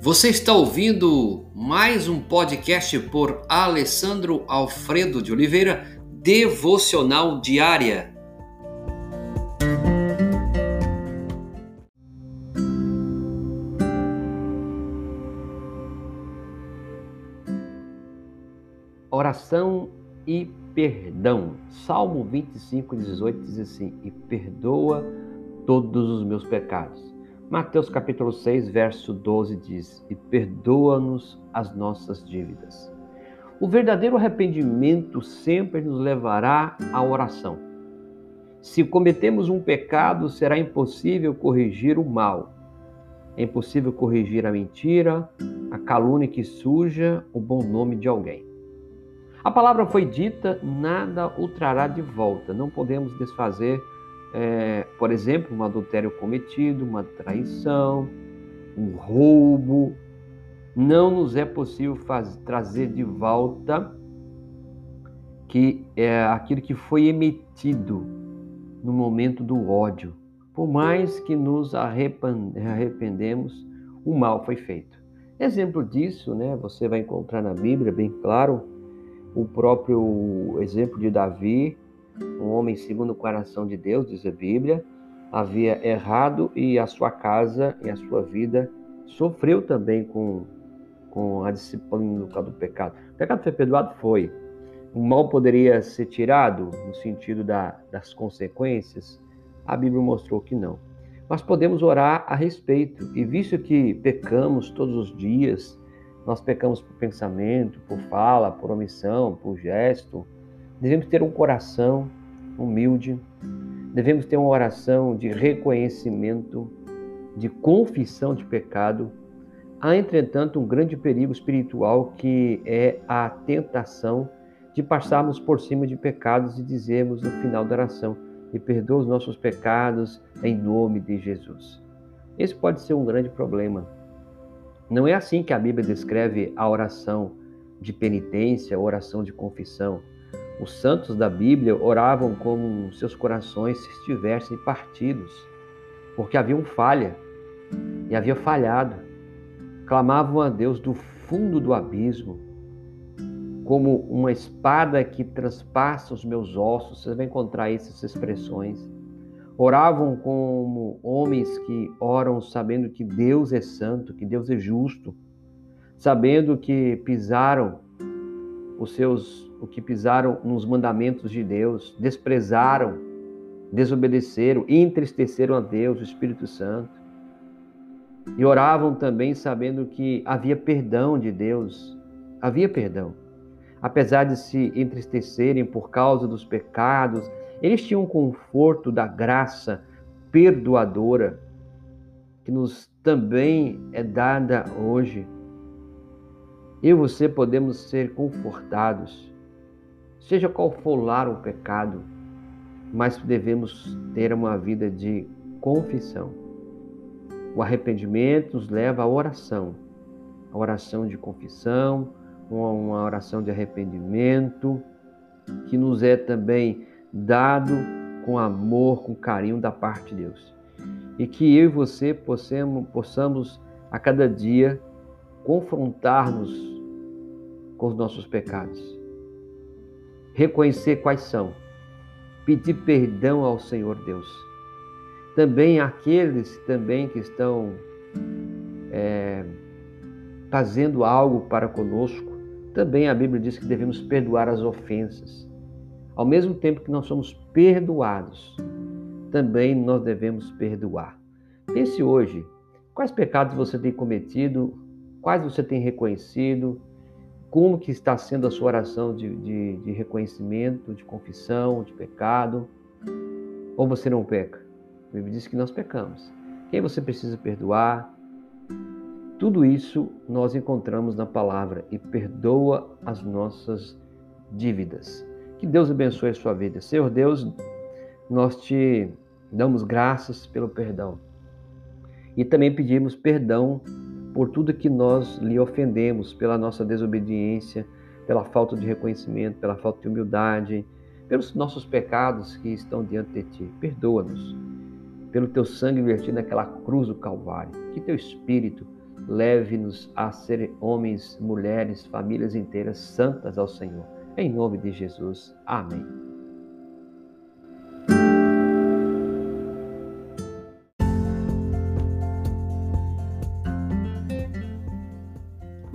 Você está ouvindo mais um podcast por Alessandro Alfredo de Oliveira, Devocional Diária. Oração e perdão. Salmo 25, 18 diz assim: E perdoa todos os meus pecados. Mateus capítulo 6, verso 12 diz: E perdoa-nos as nossas dívidas. O verdadeiro arrependimento sempre nos levará à oração. Se cometemos um pecado, será impossível corrigir o mal. É impossível corrigir a mentira, a calúnia que suja o bom nome de alguém. A palavra foi dita, nada o trará de volta. Não podemos desfazer é, por exemplo, um adultério cometido, uma traição, um roubo. Não nos é possível trazer de volta que é aquilo que foi emitido no momento do ódio. Por mais que nos arrependemos, o mal foi feito. Exemplo disso, né, você vai encontrar na Bíblia, bem claro, o próprio exemplo de Davi, um homem segundo o coração de Deus, diz a Bíblia, havia errado e a sua casa e a sua vida sofreu também com, com a disciplina do pecado. O pecado foi perdoado? Foi. O mal poderia ser tirado no sentido da, das consequências? A Bíblia mostrou que não. Mas podemos orar a respeito, e visto que pecamos todos os dias, nós pecamos por pensamento, por fala, por omissão, por gesto, Devemos ter um coração humilde, devemos ter uma oração de reconhecimento, de confissão de pecado. Há, entretanto, um grande perigo espiritual que é a tentação de passarmos por cima de pecados e dizermos no final da oração: e perdoa os nossos pecados em nome de Jesus. Esse pode ser um grande problema. Não é assim que a Bíblia descreve a oração de penitência, a oração de confissão. Os santos da Bíblia oravam como seus corações se estivessem partidos, porque haviam falha e havia falhado. Clamavam a Deus do fundo do abismo, como uma espada que transpassa os meus ossos. Você vai encontrar essas expressões. Oravam como homens que oram sabendo que Deus é santo, que Deus é justo, sabendo que pisaram os seus o que pisaram nos mandamentos de Deus, desprezaram, desobedeceram e entristeceram a Deus, o Espírito Santo. E oravam também sabendo que havia perdão de Deus, havia perdão. Apesar de se entristecerem por causa dos pecados, eles tinham o conforto da graça perdoadora que nos também é dada hoje. Eu e você podemos ser confortados seja qual for lá o pecado, mas devemos ter uma vida de confissão. O arrependimento nos leva à oração, a oração de confissão, uma oração de arrependimento, que nos é também dado com amor, com carinho da parte de Deus. E que eu e você possamos, possamos a cada dia confrontar-nos com os nossos pecados reconhecer quais são, pedir perdão ao Senhor Deus. Também aqueles também que estão é, fazendo algo para conosco, também a Bíblia diz que devemos perdoar as ofensas. Ao mesmo tempo que nós somos perdoados, também nós devemos perdoar. Pense hoje, quais pecados você tem cometido, quais você tem reconhecido, como que está sendo a sua oração de, de, de reconhecimento, de confissão, de pecado? Ou você não peca? A Bíblia diz que nós pecamos. Quem você precisa perdoar? Tudo isso nós encontramos na palavra e perdoa as nossas dívidas. Que Deus abençoe a sua vida. Senhor Deus, nós te damos graças pelo perdão. E também pedimos perdão por tudo que nós lhe ofendemos, pela nossa desobediência, pela falta de reconhecimento, pela falta de humildade, pelos nossos pecados que estão diante de ti. Perdoa-nos pelo teu sangue vertido naquela cruz do Calvário. Que teu Espírito leve-nos a ser homens, mulheres, famílias inteiras santas ao Senhor. Em nome de Jesus. Amém.